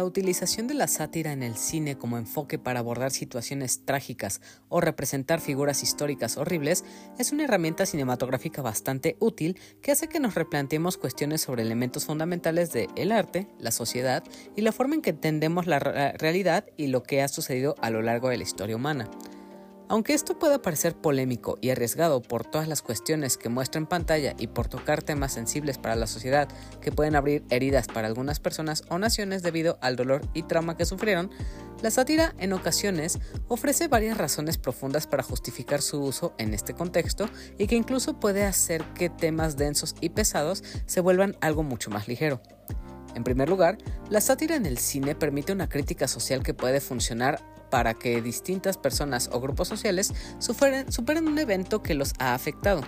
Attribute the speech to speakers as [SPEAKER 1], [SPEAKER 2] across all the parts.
[SPEAKER 1] La utilización de la sátira en el cine como enfoque para abordar situaciones trágicas o representar figuras históricas horribles es una herramienta cinematográfica bastante útil que hace que nos replanteemos cuestiones sobre elementos fundamentales de el arte, la sociedad y la forma en que entendemos la realidad y lo que ha sucedido a lo largo de la historia humana. Aunque esto pueda parecer polémico y arriesgado por todas las cuestiones que muestra en pantalla y por tocar temas sensibles para la sociedad que pueden abrir heridas para algunas personas o naciones debido al dolor y trauma que sufrieron, la sátira en ocasiones ofrece varias razones profundas para justificar su uso en este contexto y que incluso puede hacer que temas densos y pesados se vuelvan algo mucho más ligero. En primer lugar, la sátira en el cine permite una crítica social que puede funcionar para que distintas personas o grupos sociales superen, un evento que los ha afectado.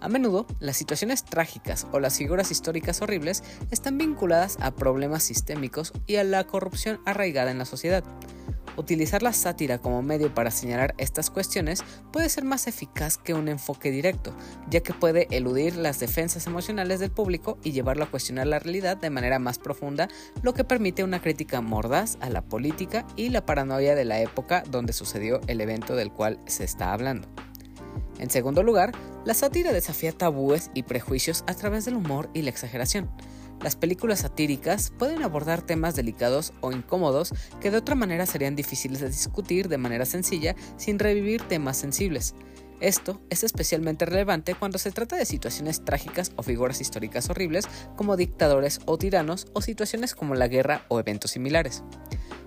[SPEAKER 1] A menudo, las situaciones trágicas o las figuras históricas horribles están vinculadas a problemas sistémicos y a la corrupción arraigada en la sociedad. Utilizar la sátira como medio para señalar estas cuestiones puede ser más eficaz que un enfoque directo, ya que puede eludir las defensas emocionales del público y llevarlo a cuestionar la realidad de manera más profunda, lo que permite una crítica mordaz a la política y la paranoia de la época donde sucedió el evento del cual se está hablando. En segundo lugar, la sátira desafía tabúes y prejuicios a través del humor y la exageración. Las películas satíricas pueden abordar temas delicados o incómodos que de otra manera serían difíciles de discutir de manera sencilla sin revivir temas sensibles. Esto es especialmente relevante cuando se trata de situaciones trágicas o figuras históricas horribles como dictadores o tiranos o situaciones como la guerra o eventos similares.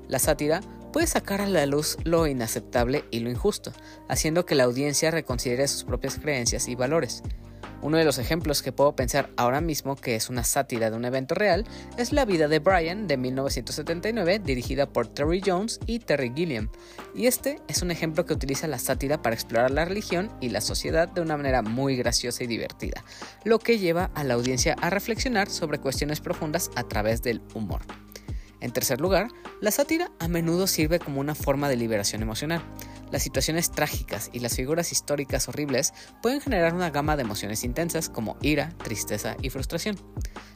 [SPEAKER 1] La sátira puede sacar a la luz lo inaceptable y lo injusto, haciendo que la audiencia reconsidere sus propias creencias y valores. Uno de los ejemplos que puedo pensar ahora mismo que es una sátira de un evento real es La vida de Brian de 1979 dirigida por Terry Jones y Terry Gilliam. Y este es un ejemplo que utiliza la sátira para explorar la religión y la sociedad de una manera muy graciosa y divertida, lo que lleva a la audiencia a reflexionar sobre cuestiones profundas a través del humor. En tercer lugar, la sátira a menudo sirve como una forma de liberación emocional. Las situaciones trágicas y las figuras históricas horribles pueden generar una gama de emociones intensas como ira, tristeza y frustración.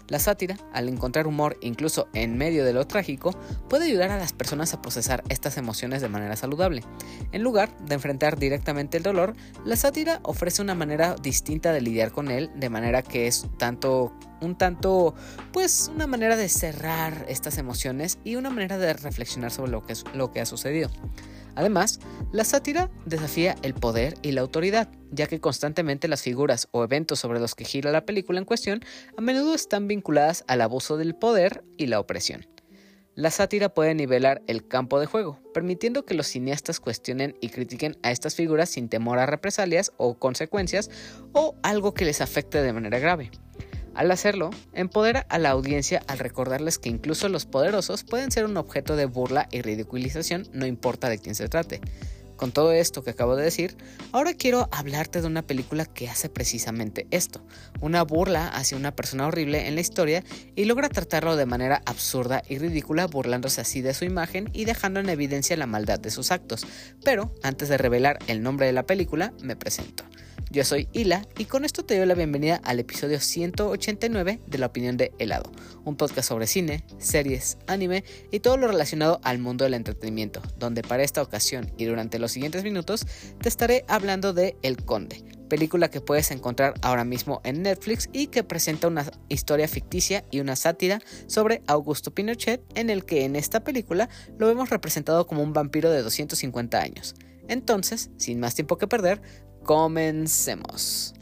[SPEAKER 1] La sátira, al encontrar humor incluso en medio de lo trágico, puede ayudar a las personas a procesar estas emociones de manera saludable. En lugar de enfrentar directamente el dolor, la sátira ofrece una manera distinta de lidiar con él, de manera que es tanto un tanto, pues una manera de cerrar estas emociones y una manera de reflexionar sobre lo que, lo que ha sucedido. Además, la sátira desafía el poder y la autoridad, ya que constantemente las figuras o eventos sobre los que gira la película en cuestión a menudo están vinculadas al abuso del poder y la opresión. La sátira puede nivelar el campo de juego, permitiendo que los cineastas cuestionen y critiquen a estas figuras sin temor a represalias o consecuencias o algo que les afecte de manera grave. Al hacerlo, empodera a la audiencia al recordarles que incluso los poderosos pueden ser un objeto de burla y ridiculización, no importa de quién se trate. Con todo esto que acabo de decir, ahora quiero hablarte de una película que hace precisamente esto, una burla hacia una persona horrible en la historia y logra tratarlo de manera absurda y ridícula burlándose así de su imagen y dejando en evidencia la maldad de sus actos. Pero antes de revelar el nombre de la película, me presento. Yo soy Hila y con esto te doy la bienvenida al episodio 189 de La Opinión de Helado, un podcast sobre cine, series, anime y todo lo relacionado al mundo del entretenimiento, donde para esta ocasión y durante los siguientes minutos te estaré hablando de El Conde, película que puedes encontrar ahora mismo en Netflix y que presenta una historia ficticia y una sátira sobre Augusto Pinochet en el que en esta película lo vemos representado como un vampiro de 250 años. Entonces, sin más tiempo que perder, Comencemos.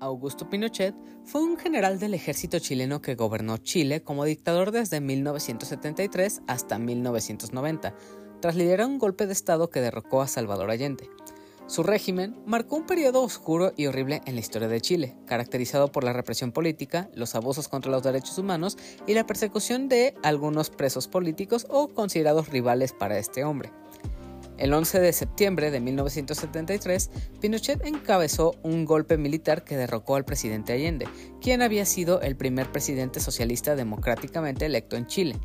[SPEAKER 1] Augusto Pinochet fue un general del ejército chileno que gobernó Chile como dictador desde 1973 hasta 1990, tras liderar un golpe de Estado que derrocó a Salvador Allende. Su régimen marcó un periodo oscuro y horrible en la historia de Chile, caracterizado por la represión política, los abusos contra los derechos humanos y la persecución de algunos presos políticos o considerados rivales para este hombre. El 11 de septiembre de 1973, Pinochet encabezó un golpe militar que derrocó al presidente Allende, quien había sido el primer presidente socialista democráticamente electo en Chile.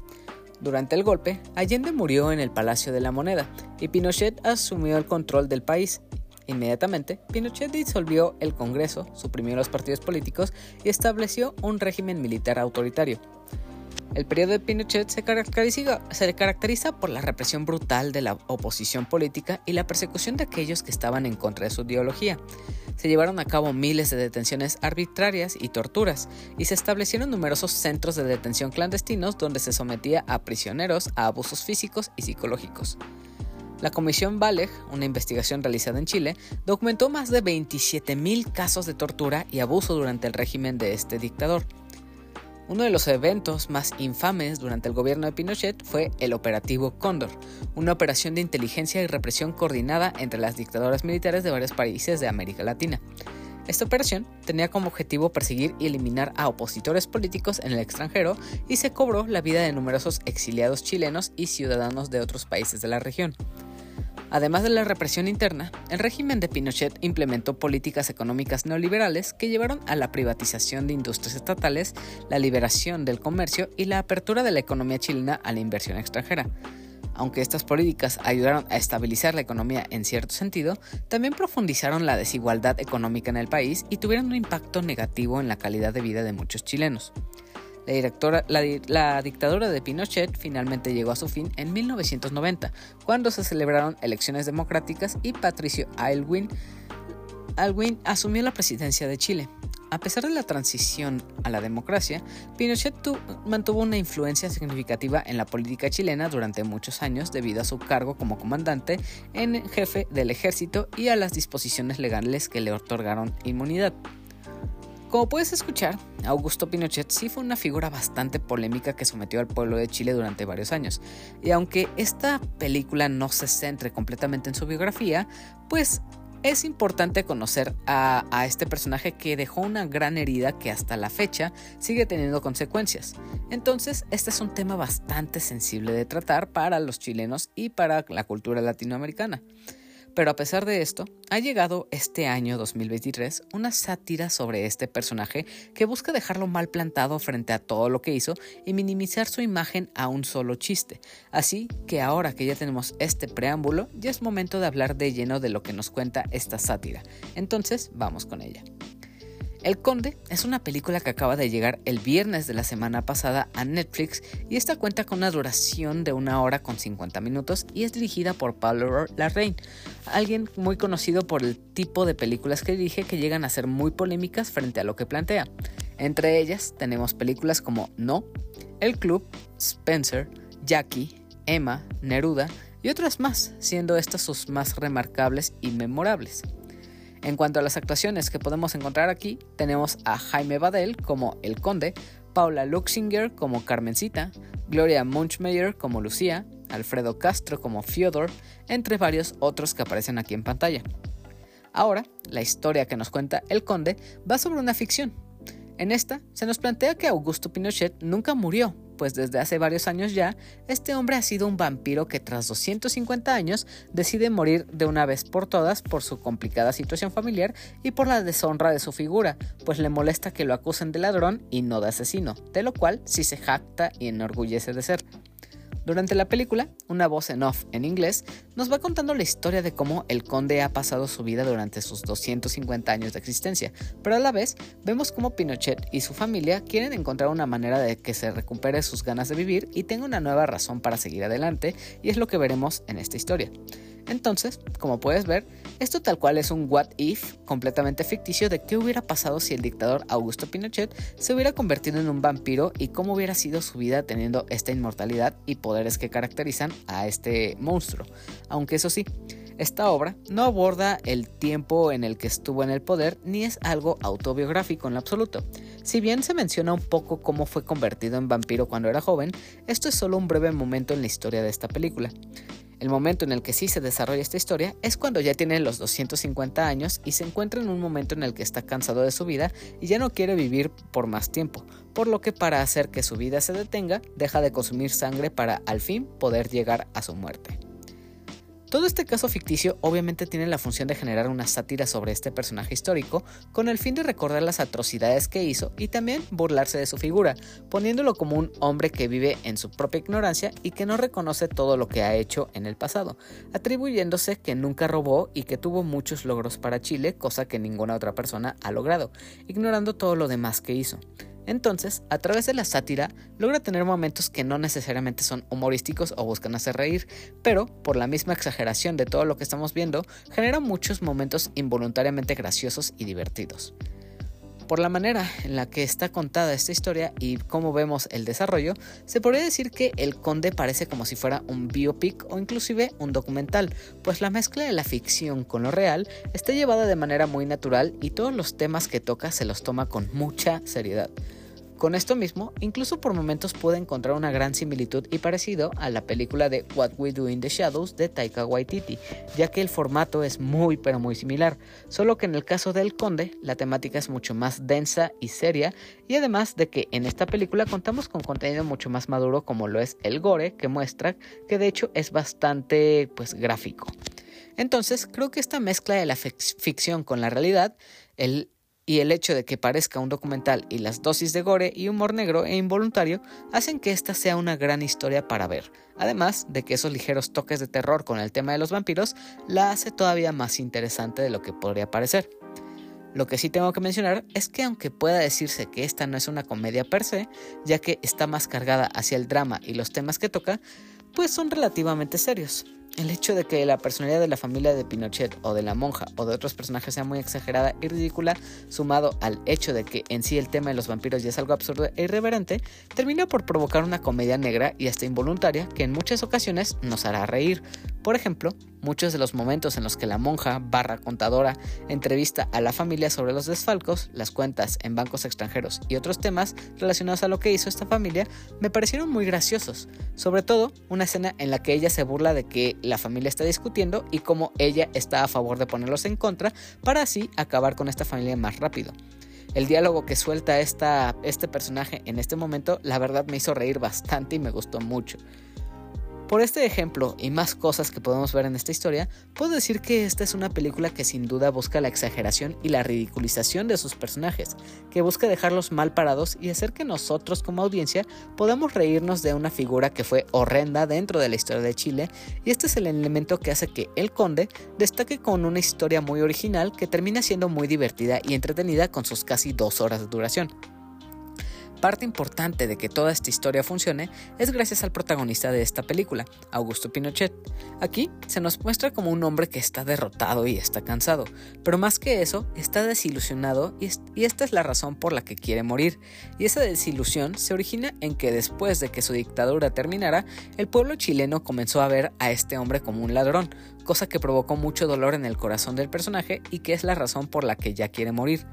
[SPEAKER 1] Durante el golpe, Allende murió en el Palacio de la Moneda y Pinochet asumió el control del país. Inmediatamente, Pinochet disolvió el Congreso, suprimió los partidos políticos y estableció un régimen militar autoritario. El periodo de Pinochet se caracteriza, se caracteriza, por la represión brutal de la oposición política y la persecución de aquellos que estaban en contra de su ideología. Se llevaron a cabo miles de detenciones arbitrarias y torturas, y se establecieron numerosos centros de detención clandestinos donde se sometía a prisioneros a abusos físicos y psicológicos. La Comisión Valeg, una investigación realizada en Chile, documentó más de 27.000 casos de tortura y abuso durante el régimen de este dictador. Uno de los eventos más infames durante el gobierno de Pinochet fue el Operativo Cóndor, una operación de inteligencia y represión coordinada entre las dictaduras militares de varios países de América Latina. Esta operación tenía como objetivo perseguir y eliminar a opositores políticos en el extranjero y se cobró la vida de numerosos exiliados chilenos y ciudadanos de otros países de la región. Además de la represión interna, el régimen de Pinochet implementó políticas económicas neoliberales que llevaron a la privatización de industrias estatales, la liberación del comercio y la apertura de la economía chilena a la inversión extranjera. Aunque estas políticas ayudaron a estabilizar la economía en cierto sentido, también profundizaron la desigualdad económica en el país y tuvieron un impacto negativo en la calidad de vida de muchos chilenos. La, dictadura de Pinochet finalmente llegó a su fin en 1990, cuando se celebraron elecciones democráticas y Patricio Aylwin, Aylwin asumió la presidencia de Chile. A pesar de la transición a la democracia, Pinochet mantuvo una influencia significativa en la política chilena durante muchos años debido a su cargo como comandante en jefe del ejército y a las disposiciones legales que le otorgaron inmunidad. Como puedes escuchar, Augusto Pinochet sí fue una figura bastante polémica que sometió al pueblo de Chile durante varios años. Y aunque esta película no se centre completamente en su biografía, pues es importante conocer a, a, este personaje que dejó una gran herida que hasta la fecha sigue teniendo consecuencias. Entonces, este es un tema bastante sensible de tratar para los chilenos y para la cultura latinoamericana. Pero a pesar de esto, ha llegado este año 2023 una sátira sobre este personaje que busca dejarlo mal plantado frente a todo lo que hizo y minimizar su imagen a un solo chiste. Así que ahora que ya tenemos este preámbulo, ya es momento de hablar de lleno de lo que nos cuenta esta sátira. Entonces, vamos con ella. El Conde es una película que acaba de llegar el viernes de la semana pasada a Netflix y esta cuenta con una duración de una hora con 50 minutos y es dirigida por Pablo Larraín, alguien muy conocido por el tipo de películas que dirige que llegan a ser muy polémicas frente a lo que plantea. Entre ellas tenemos películas como No, El Club, Spencer, Jackie, Emma, Neruda y otras más, siendo estas sus más remarcables y memorables. En cuanto a las actuaciones que podemos encontrar aquí, tenemos a Jaime Badel como El Conde, Paula Luxinger como Carmencita, Gloria Munchmeyer como Lucía, Alfredo Castro como Fyodor, entre varios otros que aparecen aquí en pantalla. Ahora, la historia que nos cuenta El Conde va sobre una ficción. En esta, se nos plantea que Augusto Pinochet nunca murió, pues desde hace varios años ya, este hombre ha sido un vampiro que tras 250 años decide morir de una vez por todas por su complicada situación familiar y por la deshonra de su figura, pues le molesta que lo acusen de ladrón y no de asesino, de lo cual sí se jacta y enorgullece de ser. Durante la película, una voz en off en inglés nos va contando la historia de cómo el conde ha pasado su vida durante sus 250 años de existencia, pero a la vez vemos cómo Pinochet y su familia quieren encontrar una manera de que se recupere sus ganas de vivir y tenga una nueva razón para seguir adelante, y es lo que veremos en esta historia. Entonces, como puedes ver, esto tal cual es un what if completamente ficticio de qué hubiera pasado si el dictador Augusto Pinochet se hubiera convertido en un vampiro y cómo hubiera sido su vida teniendo esta inmortalidad y poderes que caracterizan a este monstruo. Aunque eso sí, esta obra no aborda el tiempo en el que estuvo en el poder ni es algo autobiográfico en absoluto. Si bien se menciona un poco cómo fue convertido en vampiro cuando era joven, esto es solo un breve momento en la historia de esta película. El momento en el que sí se desarrolla esta historia es cuando ya tiene los 250 años y se encuentra en un momento en el que está cansado de su vida y ya no quiere vivir por más tiempo, por lo que para hacer que su vida se detenga, deja de consumir sangre para al fin poder llegar a su muerte. Todo este caso ficticio obviamente tiene la función de generar una sátira sobre este personaje histórico con el fin de recordar las atrocidades que hizo y también burlarse de su figura, poniéndolo como un hombre que vive en su propia ignorancia y que no reconoce todo lo que ha hecho en el pasado, atribuyéndose que nunca robó y que tuvo muchos logros para Chile, cosa que ninguna otra persona ha logrado, ignorando todo lo demás que hizo. Entonces, a través de la sátira, logra tener momentos que no necesariamente son humorísticos o buscan hacer reír, pero por la misma exageración de todo lo que estamos viendo, genera muchos momentos involuntariamente graciosos y divertidos. Por la manera en la que está contada esta historia y cómo vemos el desarrollo, se podría decir que El Conde parece como si fuera un biopic o inclusive un documental, pues la mezcla de la ficción con lo real está llevada de manera muy natural y todos los temas que toca se los toma con mucha seriedad. Con esto mismo, incluso por momentos puede encontrar una gran similitud y parecido a la película de What We Do in the Shadows de Taika Waititi, ya que el formato es muy pero muy similar, solo que en el caso del Conde la temática es mucho más densa y seria, y además de que en esta película contamos con contenido mucho más maduro como lo es el gore, que muestra que de hecho es bastante pues gráfico. Entonces, creo que esta mezcla de la ficción con la realidad, el y el hecho de que parezca un documental y las dosis de gore y humor negro e involuntario hacen que esta sea una gran historia para ver, además de que esos ligeros toques de terror con el tema de los vampiros la hace todavía más interesante de lo que podría parecer. Lo que sí tengo que mencionar es que aunque pueda decirse que esta no es una comedia per se, ya que está más cargada hacia el drama y los temas que toca, pues son relativamente serios. El hecho de que la personalidad de la familia de Pinochet o de la monja o de otros personajes sea muy exagerada y ridícula, sumado al hecho de que en sí el tema de los vampiros ya es algo absurdo e irreverente, termina por provocar una comedia negra y hasta involuntaria que en muchas ocasiones nos hará reír. Por ejemplo, muchos de los momentos en los que la monja barra contadora entrevista a la familia sobre los desfalcos, las cuentas en bancos extranjeros y otros temas relacionados a lo que hizo esta familia me parecieron muy graciosos, sobre todo una escena en la que ella se burla de que la familia está discutiendo y cómo ella está a favor de ponerlos en contra para así acabar con esta familia más rápido. El diálogo que suelta esta, este personaje en este momento, la verdad me hizo reír bastante y me gustó mucho. Por este ejemplo y más cosas que podemos ver en esta historia, puedo decir que esta es una película que sin duda busca la exageración y la ridiculización de sus personajes, que busca dejarlos mal parados y hacer que nosotros como audiencia podamos reírnos de una figura que fue horrenda dentro de la historia de Chile, y este es el elemento que hace que El Conde destaque con una historia muy original que termina siendo muy divertida y entretenida con sus casi dos horas de duración. Parte importante de que toda esta historia funcione es gracias al protagonista de esta película, Augusto Pinochet. Aquí se nos muestra como un hombre que está derrotado y está cansado, pero más que eso, está desilusionado y, esta es la razón por la que quiere morir. Y esa desilusión se origina en que después de que su dictadura terminara, el pueblo chileno comenzó a ver a este hombre como un ladrón, cosa que provocó mucho dolor en el corazón del personaje y que es la razón por la que ya quiere morir.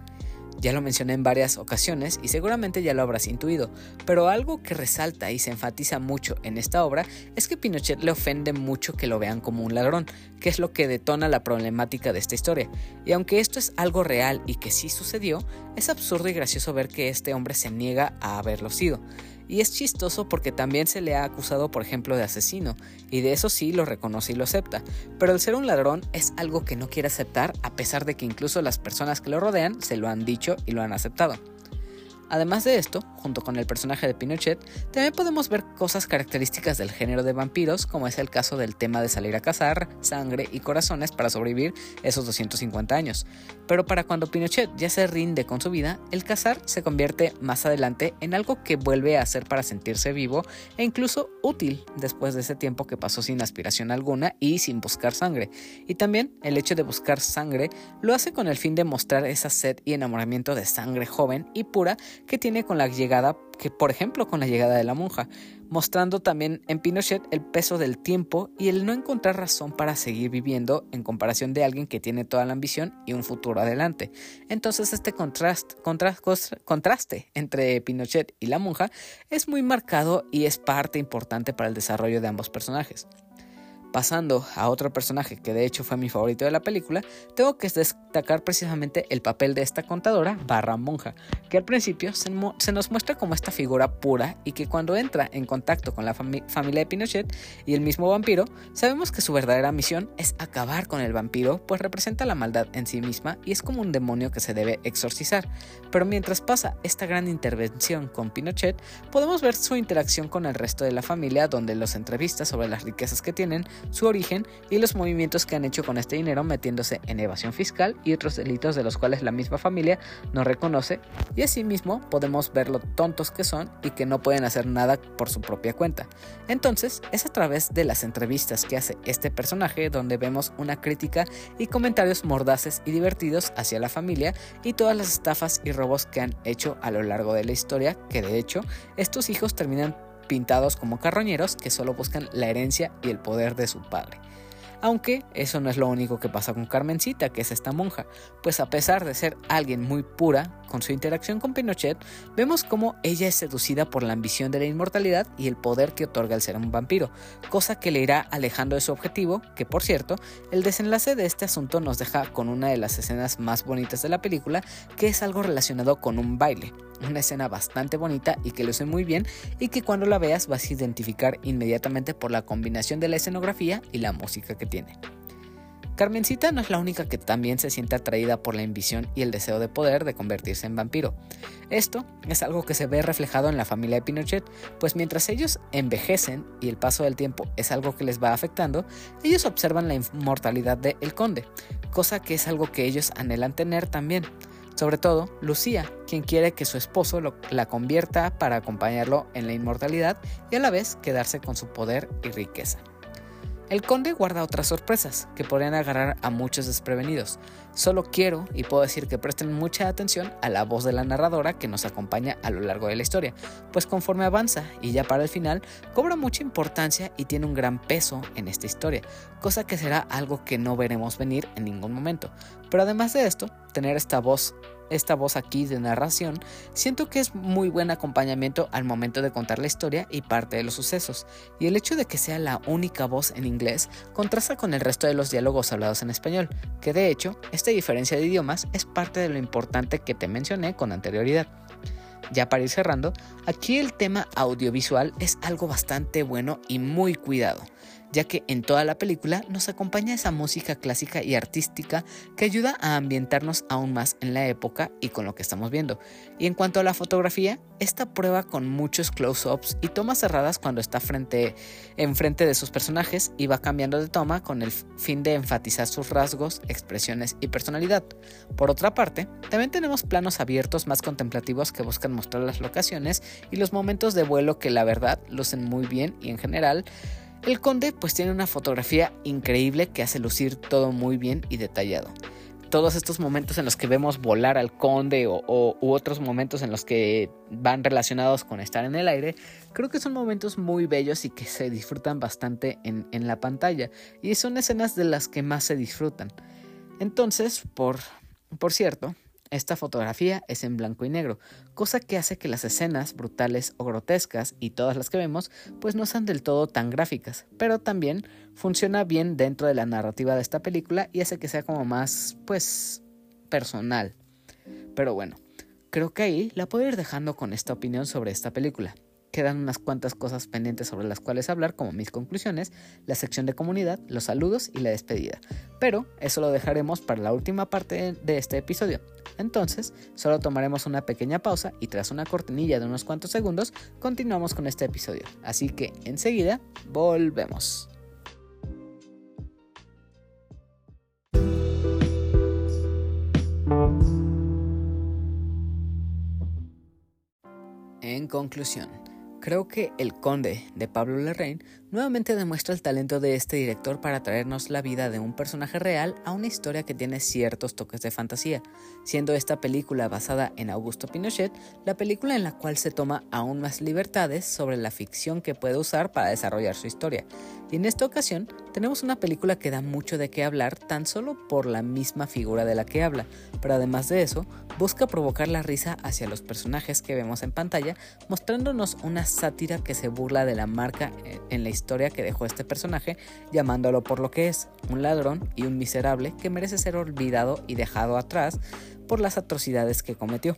[SPEAKER 1] Ya lo mencioné en varias ocasiones y seguramente ya lo habrás intuido, pero algo que resalta y se enfatiza mucho en esta obra es que Pinochet le ofende mucho que lo vean como un ladrón, que es lo que detona la problemática de esta historia. Y aunque esto es algo real y que sí sucedió, es absurdo y gracioso ver que este hombre se niega a haberlo sido. Y es chistoso porque también se le ha acusado, por ejemplo, de asesino, y de eso sí lo reconoce y lo acepta. Pero el ser un ladrón es algo que no quiere aceptar a pesar de que incluso las personas que lo rodean se lo han dicho y lo han aceptado. Además de esto, junto con el personaje de Pinochet, también podemos ver cosas características del género de vampiros, como es el caso del tema de salir a cazar, sangre y corazones para sobrevivir esos 250 años. Pero para cuando Pinochet ya se rinde con su vida, el cazar se convierte más adelante en algo que vuelve a hacer para sentirse vivo e incluso útil después de ese tiempo que pasó sin aspiración alguna y sin buscar sangre. Y también el hecho de buscar sangre lo hace con el fin de mostrar esa sed y enamoramiento de sangre joven y pura que tiene con la llegada, que por ejemplo con la llegada de la monja, mostrando también en Pinochet el peso del tiempo y el no encontrar razón para seguir viviendo en comparación de alguien que tiene toda la ambición y un futuro adelante. Entonces este contraste, contraste entre Pinochet y la monja es muy marcado y es parte importante para el desarrollo de ambos personajes. Pasando a otro personaje que de hecho fue mi favorito de la película, tengo que destacar precisamente el papel de esta contadora barra monja, que al principio se, nos muestra como esta figura pura y que cuando entra en contacto con la familia de Pinochet y el mismo vampiro, sabemos que su verdadera misión es acabar con el vampiro, pues representa la maldad en sí misma y es como un demonio que se debe exorcizar. Pero mientras pasa esta gran intervención con Pinochet, podemos ver su interacción con el resto de la familia, donde los entrevista sobre las riquezas que tienen, su origen y los movimientos que han hecho con este dinero metiéndose en evasión fiscal y otros delitos de los cuales la misma familia no reconoce y asimismo podemos ver lo tontos que son y que no pueden hacer nada por su propia cuenta. Entonces es a través de las entrevistas que hace este personaje donde vemos una crítica y comentarios mordaces y divertidos hacia la familia y todas las estafas y robos que han hecho a lo largo de la historia que de hecho estos hijos terminan pintados como carroñeros que solo buscan la herencia y el poder de su padre. Aunque eso no es lo único que pasa con Carmencita, que es esta monja, pues a pesar de ser alguien muy pura, con su interacción con Pinochet, vemos cómo ella es seducida por la ambición de la inmortalidad y el poder que otorga el ser un vampiro, cosa que le irá alejando de su objetivo, que por cierto, el desenlace de este asunto nos deja con una de las escenas más bonitas de la película, que es algo relacionado con un baile, una escena bastante bonita y que sé muy bien y que cuando la veas vas a identificar inmediatamente por la combinación de la escenografía y la música que tiene. Carmencita no es la única que también se siente atraída por la ambición y el deseo de poder de convertirse en vampiro. Esto es algo que se ve reflejado en la familia de Pinochet, pues mientras ellos envejecen y el paso del tiempo es algo que les va afectando, ellos observan la inmortalidad de El Conde, cosa que es algo que ellos anhelan tener también. Sobre todo, Lucía, quien quiere que su esposo la convierta para acompañarlo en la inmortalidad y a la vez quedarse con su poder y riqueza. El conde guarda otras sorpresas que podrían agarrar a muchos desprevenidos. Solo quiero y puedo decir que presten mucha atención a la voz de la narradora que nos acompaña a lo largo de la historia, pues conforme avanza y ya para el final, cobra mucha importancia y tiene un gran peso en esta historia, cosa que será algo que no veremos venir en ningún momento. Pero además de esto, tener esta voz esta voz aquí de narración, siento que es muy buen acompañamiento al momento de contar la historia y parte de los sucesos, y el hecho de que sea la única voz en inglés contrasta con el resto de los diálogos hablados en español, que de hecho, esta diferencia de idiomas es parte de lo importante que te mencioné con anterioridad. Ya para ir cerrando, aquí el tema audiovisual es algo bastante bueno y muy cuidado ya que en toda la película nos acompaña esa música clásica y artística que ayuda a ambientarnos aún más en la época y con lo que estamos viendo. Y en cuanto a la fotografía, esta prueba con muchos close-ups y tomas cerradas cuando está frente, enfrente de sus personajes y va cambiando de toma con el fin de enfatizar sus rasgos, expresiones y personalidad. Por otra parte, también tenemos planos abiertos más contemplativos que buscan mostrar las locaciones y los momentos de vuelo que la verdad lucen muy bien y en general el conde pues tiene una fotografía increíble que hace lucir todo muy bien y detallado. Todos estos momentos en los que vemos volar al conde o, u otros momentos en los que van relacionados con estar en el aire, creo que son momentos muy bellos y que se disfrutan bastante en, en la pantalla y son escenas de las que más se disfrutan. Entonces, por, por cierto, esta fotografía es en blanco y negro, cosa que hace que las escenas brutales o grotescas y todas las que vemos pues no sean del todo tan gráficas, pero también funciona bien dentro de la narrativa de esta película y hace que sea como más pues personal. Pero bueno, creo que ahí la puedo ir dejando con esta opinión sobre esta película quedan unas cuantas cosas pendientes sobre las cuales hablar, como mis conclusiones, la sección de comunidad, los saludos y la despedida. Pero eso lo dejaremos para la última parte de este episodio. Entonces, solo tomaremos una pequeña pausa y tras una cortinilla de unos cuantos segundos, continuamos con este episodio. Así que enseguida, volvemos. En conclusión, Creo que El Conde de Pablo Larraín nuevamente demuestra el talento de este director para traernos la vida de un personaje real a una historia que tiene ciertos toques de fantasía, siendo esta película basada en Augusto Pinochet la película en la cual se toma aún más libertades sobre la ficción que puede usar para desarrollar su historia. Y en esta ocasión tenemos una película que da mucho de qué hablar tan solo por la misma figura de la que habla, pero además de eso, busca provocar la risa hacia los personajes que vemos en pantalla, mostrándonos una sátira que se burla de la marca en la historia que dejó este personaje, llamándolo por lo que es, un ladrón y un miserable que merece ser olvidado y dejado atrás por las atrocidades que cometió.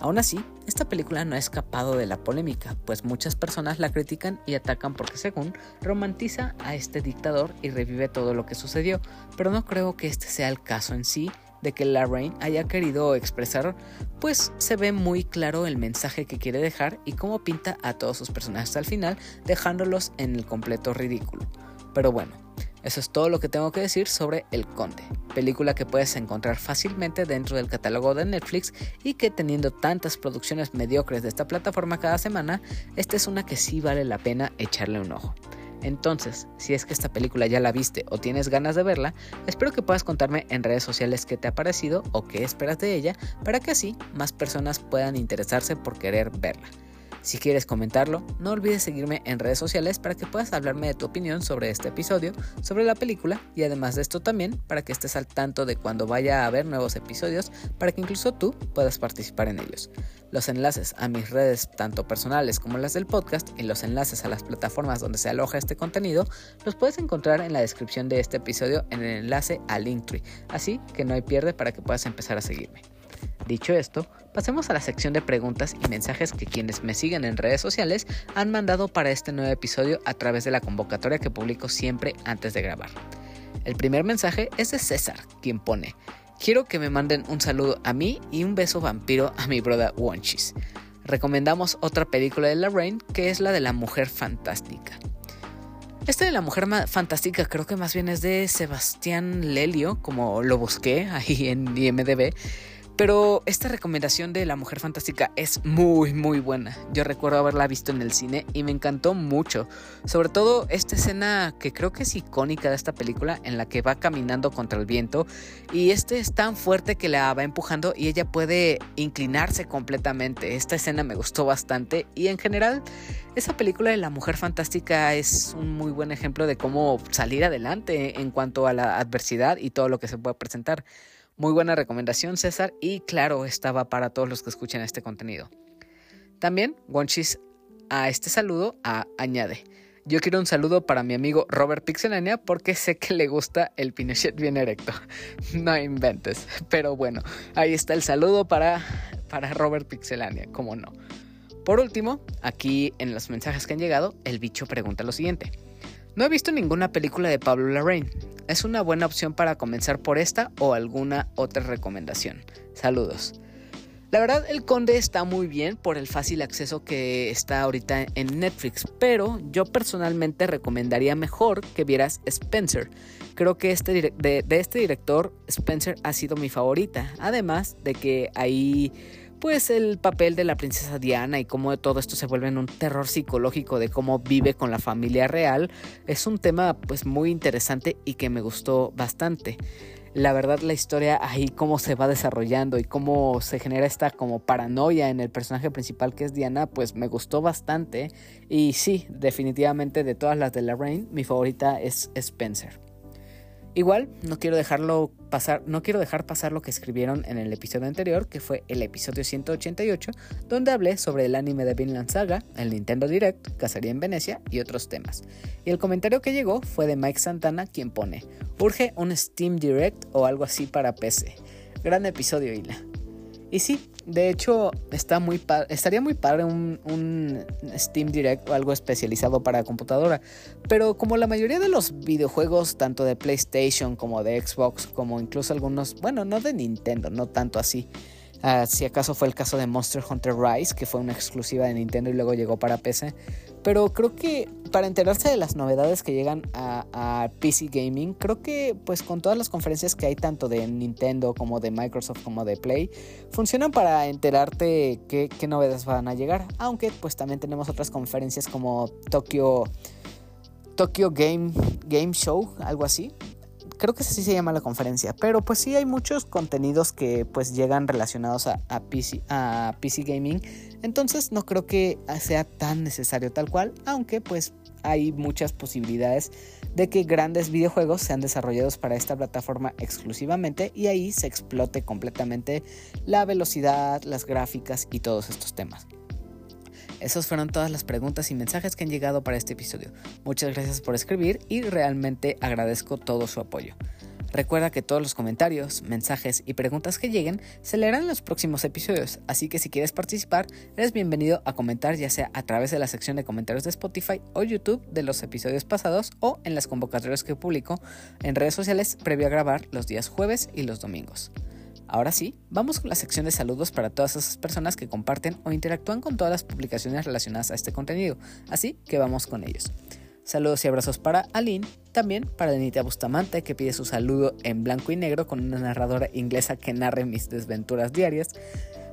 [SPEAKER 1] Aún así, esta película no ha escapado de la polémica, pues muchas personas la critican y atacan porque según romantiza a este dictador y revive todo lo que sucedió, pero no creo que este sea el caso en sí de que Lorraine haya querido expresar, pues se ve muy claro el mensaje que quiere dejar y cómo pinta a todos sus personajes al final, dejándolos en el completo ridículo. Pero bueno, eso es todo lo que tengo que decir sobre El Conde, película que puedes encontrar fácilmente dentro del catálogo de Netflix y que teniendo tantas producciones mediocres de esta plataforma cada semana, esta es una que sí vale la pena echarle un ojo. Entonces, si es que esta película ya la viste o tienes ganas de verla, espero que puedas contarme en redes sociales qué te ha parecido o qué esperas de ella para que así más personas puedan interesarse por querer verla. Si quieres comentarlo, no olvides seguirme en redes sociales para que puedas hablarme de tu opinión sobre este episodio, sobre la película y además de esto también para que estés al tanto de cuando vaya a haber nuevos episodios para que incluso tú puedas participar en ellos. Los enlaces a mis redes, tanto personales como las del podcast, y los enlaces a las plataformas donde se aloja este contenido, los puedes encontrar en la descripción de este episodio en el enlace a Linktree, así que no hay pierde para que puedas empezar a seguirme. Dicho esto, pasemos a la sección de preguntas y mensajes que quienes me siguen en redes sociales han mandado para este nuevo episodio a través de la convocatoria que publico siempre antes de grabar. El primer mensaje es de César, quien pone, quiero que me manden un saludo a mí y un beso vampiro a mi brother Wonchis. Recomendamos otra película de la Rain que es la de la mujer fantástica. Este de la mujer fantástica creo que más bien es de Sebastián Lelio, como lo busqué ahí en IMDB. Pero esta recomendación de La Mujer Fantástica es muy muy buena. Yo recuerdo haberla visto en el cine y me encantó mucho. Sobre todo esta escena que creo que es icónica de esta película en la que va caminando contra el viento y este es tan fuerte que la va empujando y ella puede inclinarse completamente. Esta escena me gustó bastante y en general esa película de La Mujer Fantástica es un muy buen ejemplo de cómo salir adelante en cuanto a la adversidad y todo lo que se puede presentar. Muy buena recomendación, César, y claro, estaba para todos los que escuchan este contenido. También, Wonchis a este saludo añade. Yo quiero un saludo para mi amigo Robert Pixelania porque sé que le gusta el Pinochet bien erecto. No inventes. Pero bueno, ahí está el saludo para, para Robert Pixelania, como no. Por último, aquí en los mensajes que han llegado, el bicho pregunta lo siguiente. No he visto ninguna película de Pablo Larraín. Es una buena opción para comenzar por esta o alguna otra recomendación. Saludos. La verdad, El Conde está muy bien por el fácil acceso que está ahorita en Netflix, pero yo personalmente recomendaría mejor que vieras Spencer. Creo que este de, de este director, Spencer ha sido mi favorita, además de que ahí pues el papel de la princesa Diana y cómo todo esto se vuelve en un terror psicológico de cómo vive con la familia real es un tema pues muy interesante y que me gustó bastante. La verdad la historia ahí cómo se va desarrollando y cómo se genera esta como paranoia en el personaje principal que es Diana pues me gustó bastante y sí definitivamente de todas las de la Rain mi favorita es Spencer. Igual, no quiero dejarlo pasar, no quiero dejar pasar lo que escribieron en el episodio anterior, que fue el episodio 188, donde hablé sobre el anime de Vinland Saga, el Nintendo Direct, Cacería en Venecia y otros temas. Y el comentario que llegó fue de Mike Santana, quien pone: Urge un Steam Direct o algo así para PC. Gran episodio, Hila. Y sí, de hecho, está muy estaría muy padre un, un, Steam Direct o algo especializado para computadora. Pero como la mayoría de los videojuegos, tanto de PlayStation como de Xbox, como incluso algunos, bueno, no de Nintendo, no tanto así, Ah, si acaso fue el caso de Monster Hunter Rise, que fue una exclusiva de Nintendo y luego llegó para PC. Pero creo que para enterarse de las novedades que llegan a, PC Gaming, creo que pues con todas las conferencias que hay tanto de Nintendo como de Microsoft como de Play, funcionan para enterarte qué, qué novedades van a llegar. Aunque pues también tenemos otras conferencias como Tokyo, Tokyo Game, Game Show, algo así, creo que así se llama la conferencia, pero pues sí hay muchos contenidos que pues llegan relacionados a, PC, a PC Gaming, entonces no creo que sea tan necesario tal cual, aunque pues hay muchas posibilidades de que grandes videojuegos sean desarrollados para esta plataforma exclusivamente y ahí se explote completamente la velocidad, las gráficas y todos estos temas. Esas fueron todas las preguntas y mensajes que han llegado para este episodio. Muchas gracias por escribir y realmente agradezco todo su apoyo. Recuerda que todos los comentarios, mensajes y preguntas que lleguen se leerán en los próximos episodios, así que si quieres participar, eres bienvenido a comentar ya sea a través de la sección de comentarios de Spotify o YouTube de los episodios pasados o en las convocatorias que publico en redes sociales previo a grabar los días jueves y los domingos. Ahora sí, vamos con la sección de saludos para todas esas personas que comparten o interactúan con todas las publicaciones relacionadas a este contenido, así que vamos con ellos. Saludos y abrazos para Aline, también para Denita Bustamante que pide su saludo en blanco y negro con una narradora inglesa que narre mis desventuras diarias.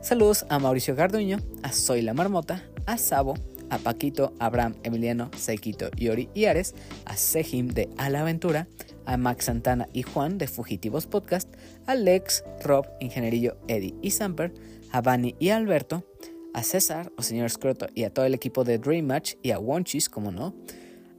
[SPEAKER 1] Saludos a Mauricio Garduño, a Soy la Marmota, a Sabo, a Paquito, Abraham, Emiliano, Sequito, Yori y Ares, a Sejim de A la Aventura, a Max Santana y Juan de Fugitivos Podcast, a Lex, Rob, Ingenierillo, Eddie y Samper, a Bani y Alberto, a César o Señor Scroto y a todo el equipo de Dream Match y a Wonchis, como no,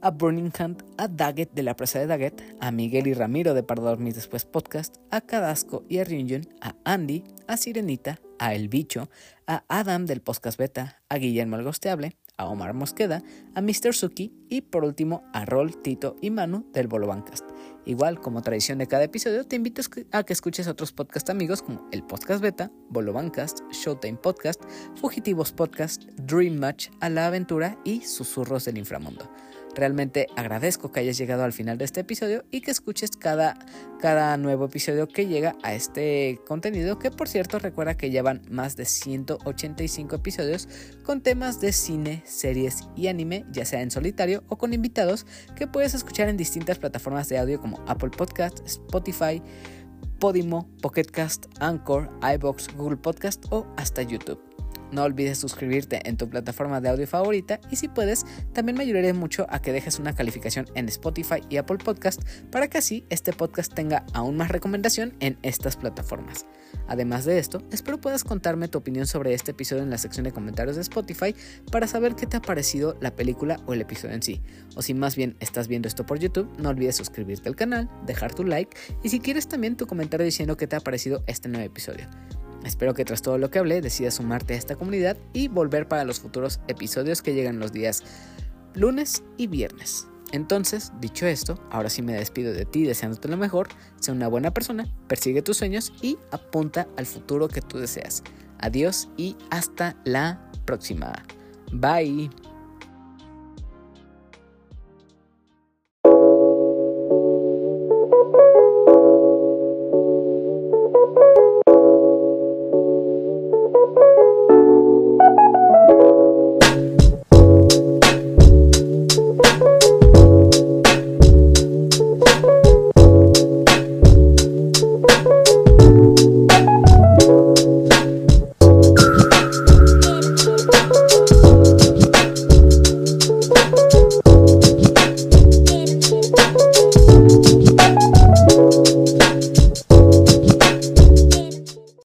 [SPEAKER 1] a Burning Hunt, a Daggett de la presa de Daggett, a Miguel y Ramiro de Para Dormir Después Podcast, a Cadasco y a Ryunjun, a Andy, a Sirenita, a El Bicho, a Adam del Podcast Beta, a Guillermo el Gosteable, a Omar Mosqueda, a Mr. Suki y por último a Rol, Tito y Manu del Bolo Bancast. Igual, como tradición de cada episodio, te invito a que escuches otros podcast amigos como el Podcast Beta, Bolo Bancast, Showtime Podcast, Fugitivos Podcast, Dream Match, A la Aventura y Susurros del Inframundo. Realmente agradezco que hayas llegado al final de este episodio y que escuches cada, cada nuevo episodio que llega a este contenido, que por cierto recuerda que llevan más de 185 episodios con temas de cine, series y anime, ya sea en solitario o con invitados, que puedes escuchar en distintas plataformas de audio como Apple Podcast, Spotify, Podimo, Pocketcast, Anchor, iBox, Google Podcast o hasta YouTube. No olvides suscribirte en tu plataforma de audio favorita y si puedes, también me ayudaré mucho a que dejes una calificación en Spotify y Apple Podcast para que así este podcast tenga aún más recomendación en estas plataformas. Además de esto, espero puedas contarme tu opinión sobre este episodio en la sección de comentarios de Spotify para saber qué te ha parecido la película o el episodio en sí. O si más bien estás viendo esto por YouTube, no olvides suscribirte al canal, dejar tu like y si quieres también tu comentario diciendo qué te ha parecido este nuevo episodio. Espero que tras todo lo que hablé decidas sumarte a esta comunidad y volver para los futuros episodios que llegan los días lunes y viernes. Entonces, dicho esto, ahora sí me despido de ti deseándote lo mejor, sé una buena persona, persigue tus sueños y apunta al futuro que tú deseas. Adiós y hasta la próxima. Bye.